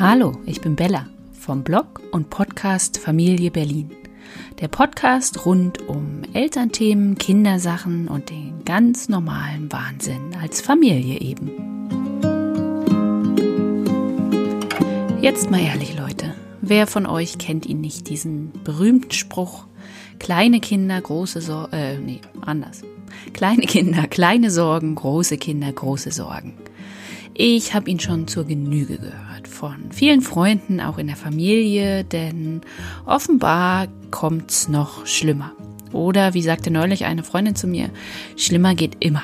Hallo, ich bin Bella vom Blog und Podcast Familie Berlin. Der Podcast rund um Elternthemen, Kindersachen und den ganz normalen Wahnsinn als Familie eben. Jetzt mal ehrlich, Leute. Wer von euch kennt ihn nicht, diesen berühmten Spruch? Kleine Kinder, große Sorgen, äh, nee, anders. Kleine Kinder, kleine Sorgen, große Kinder, große Sorgen. Ich habe ihn schon zur Genüge gehört von vielen Freunden, auch in der Familie, denn offenbar kommt's noch schlimmer. Oder wie sagte neulich eine Freundin zu mir, schlimmer geht immer.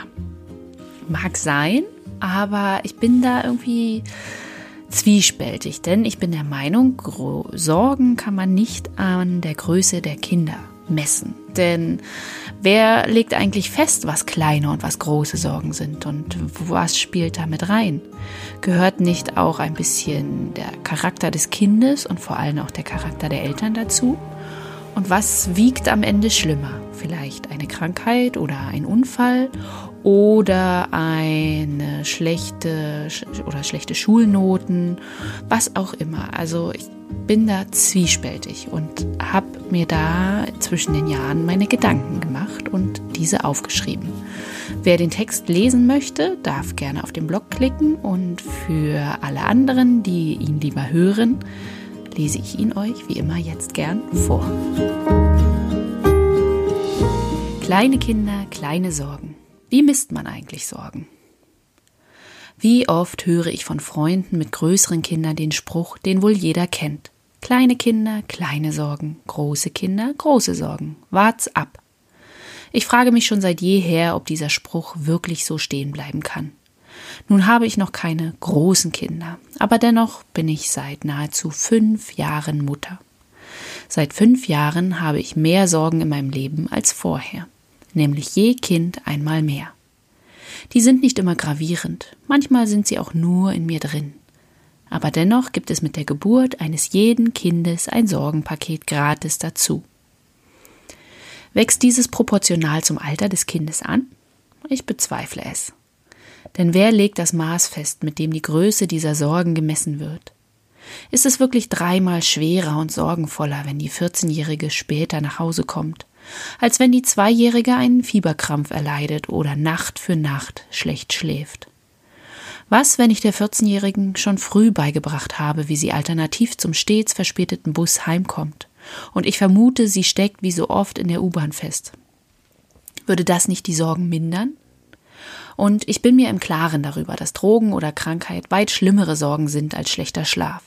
Mag sein, aber ich bin da irgendwie zwiespältig, denn ich bin der Meinung, Sorgen kann man nicht an der Größe der Kinder messen. Denn wer legt eigentlich fest, was kleine und was große Sorgen sind und was spielt da mit rein? Gehört nicht auch ein bisschen der Charakter des Kindes und vor allem auch der Charakter der Eltern dazu? Und was wiegt am Ende schlimmer? Vielleicht eine Krankheit oder ein Unfall oder eine schlechte oder schlechte Schulnoten, was auch immer. Also ich bin da zwiespältig und habe mir da zwischen den Jahren meine Gedanken gemacht und diese aufgeschrieben. Wer den Text lesen möchte, darf gerne auf den Blog klicken und für alle anderen, die ihn lieber hören, lese ich ihn euch wie immer jetzt gern vor. Kleine Kinder, kleine Sorgen. Wie misst man eigentlich Sorgen? Wie oft höre ich von Freunden mit größeren Kindern den Spruch, den wohl jeder kennt. Kleine Kinder, kleine Sorgen, große Kinder, große Sorgen. Wart's ab. Ich frage mich schon seit jeher, ob dieser Spruch wirklich so stehen bleiben kann. Nun habe ich noch keine großen Kinder, aber dennoch bin ich seit nahezu fünf Jahren Mutter. Seit fünf Jahren habe ich mehr Sorgen in meinem Leben als vorher, nämlich je Kind einmal mehr. Die sind nicht immer gravierend, manchmal sind sie auch nur in mir drin. Aber dennoch gibt es mit der Geburt eines jeden Kindes ein Sorgenpaket gratis dazu. Wächst dieses proportional zum Alter des Kindes an? Ich bezweifle es. Denn wer legt das Maß fest, mit dem die Größe dieser Sorgen gemessen wird? Ist es wirklich dreimal schwerer und sorgenvoller, wenn die 14-Jährige später nach Hause kommt, als wenn die Zweijährige einen Fieberkrampf erleidet oder Nacht für Nacht schlecht schläft? Was, wenn ich der 14-Jährigen schon früh beigebracht habe, wie sie alternativ zum stets verspäteten Bus heimkommt? Und ich vermute, sie steckt wie so oft in der U-Bahn fest. Würde das nicht die Sorgen mindern? Und ich bin mir im Klaren darüber, dass Drogen oder Krankheit weit schlimmere Sorgen sind als schlechter Schlaf.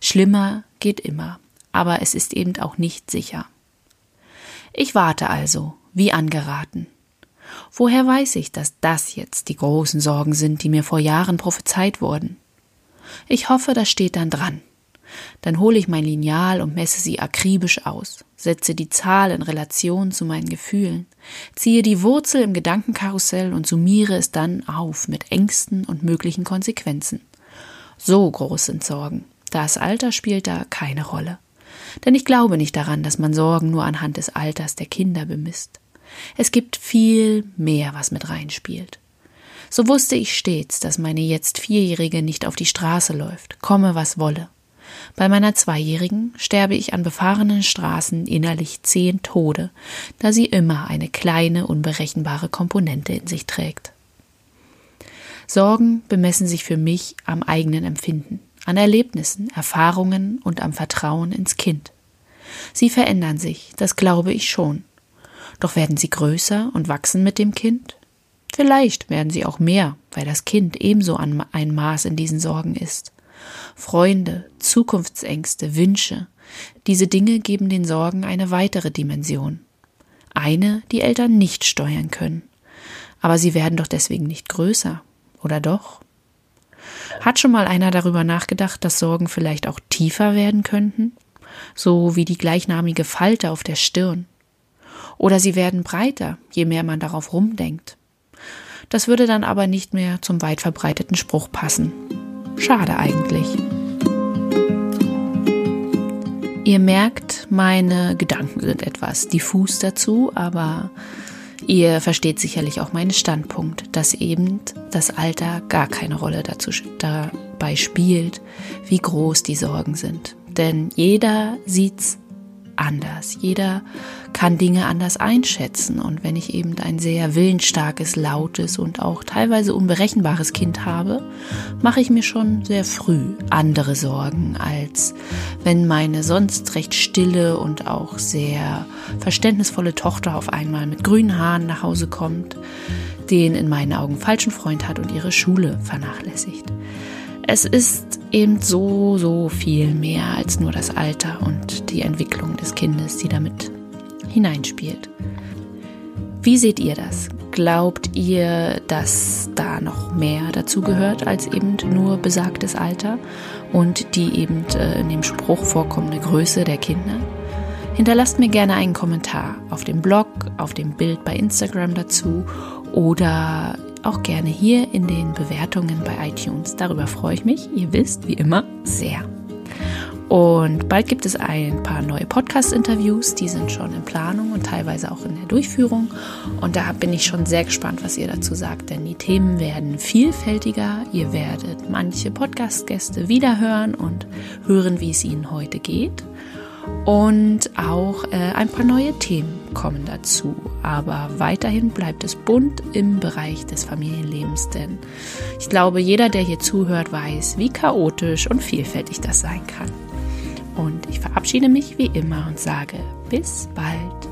Schlimmer geht immer, aber es ist eben auch nicht sicher. Ich warte also, wie angeraten. Woher weiß ich, dass das jetzt die großen Sorgen sind, die mir vor Jahren prophezeit wurden? Ich hoffe, das steht dann dran. Dann hole ich mein Lineal und messe sie akribisch aus, setze die Zahl in Relation zu meinen Gefühlen, ziehe die Wurzel im Gedankenkarussell und summiere es dann auf mit Ängsten und möglichen Konsequenzen. So groß sind Sorgen. Das Alter spielt da keine Rolle. Denn ich glaube nicht daran, dass man Sorgen nur anhand des Alters der Kinder bemisst. Es gibt viel mehr, was mit reinspielt. So wusste ich stets, dass meine jetzt Vierjährige nicht auf die Straße läuft, komme was wolle. Bei meiner Zweijährigen sterbe ich an befahrenen Straßen innerlich zehn Tode, da sie immer eine kleine, unberechenbare Komponente in sich trägt. Sorgen bemessen sich für mich am eigenen Empfinden, an Erlebnissen, Erfahrungen und am Vertrauen ins Kind. Sie verändern sich, das glaube ich schon. Doch werden sie größer und wachsen mit dem Kind? Vielleicht werden sie auch mehr, weil das Kind ebenso ein Maß in diesen Sorgen ist. Freunde, Zukunftsängste, Wünsche, diese Dinge geben den Sorgen eine weitere Dimension. Eine, die Eltern nicht steuern können. Aber sie werden doch deswegen nicht größer, oder doch? Hat schon mal einer darüber nachgedacht, dass Sorgen vielleicht auch tiefer werden könnten? So wie die gleichnamige Falte auf der Stirn. Oder sie werden breiter, je mehr man darauf rumdenkt. Das würde dann aber nicht mehr zum weit verbreiteten Spruch passen. Schade eigentlich. Ihr merkt, meine Gedanken sind etwas diffus dazu, aber Ihr versteht sicherlich auch meinen Standpunkt, dass eben das Alter gar keine Rolle dazu, dabei spielt, wie groß die Sorgen sind. Denn jeder sieht's anders. Jeder kann Dinge anders einschätzen. Und wenn ich eben ein sehr willensstarkes, lautes und auch teilweise unberechenbares Kind habe, mache ich mir schon sehr früh andere Sorgen, als wenn meine sonst recht stille und auch sehr verständnisvolle Tochter auf einmal mit grünen Haaren nach Hause kommt, den in meinen Augen falschen Freund hat und ihre Schule vernachlässigt. Es ist eben so, so viel mehr als nur das Alter und die Entwicklung des Kindes, die damit hineinspielt. Wie seht ihr das? Glaubt ihr, dass da noch mehr dazu gehört als eben nur besagtes Alter und die eben äh, in dem Spruch vorkommende Größe der Kinder? Hinterlasst mir gerne einen Kommentar auf dem Blog, auf dem Bild bei Instagram dazu oder auch gerne hier in den Bewertungen bei iTunes. Darüber freue ich mich, ihr wisst, wie immer, sehr. Und bald gibt es ein paar neue Podcast-Interviews, die sind schon in Planung und teilweise auch in der Durchführung. Und da bin ich schon sehr gespannt, was ihr dazu sagt, denn die Themen werden vielfältiger. Ihr werdet manche Podcast-Gäste wiederhören und hören, wie es ihnen heute geht. Und auch äh, ein paar neue Themen kommen dazu. Aber weiterhin bleibt es bunt im Bereich des Familienlebens, denn ich glaube, jeder, der hier zuhört, weiß, wie chaotisch und vielfältig das sein kann. Und ich verabschiede mich wie immer und sage bis bald.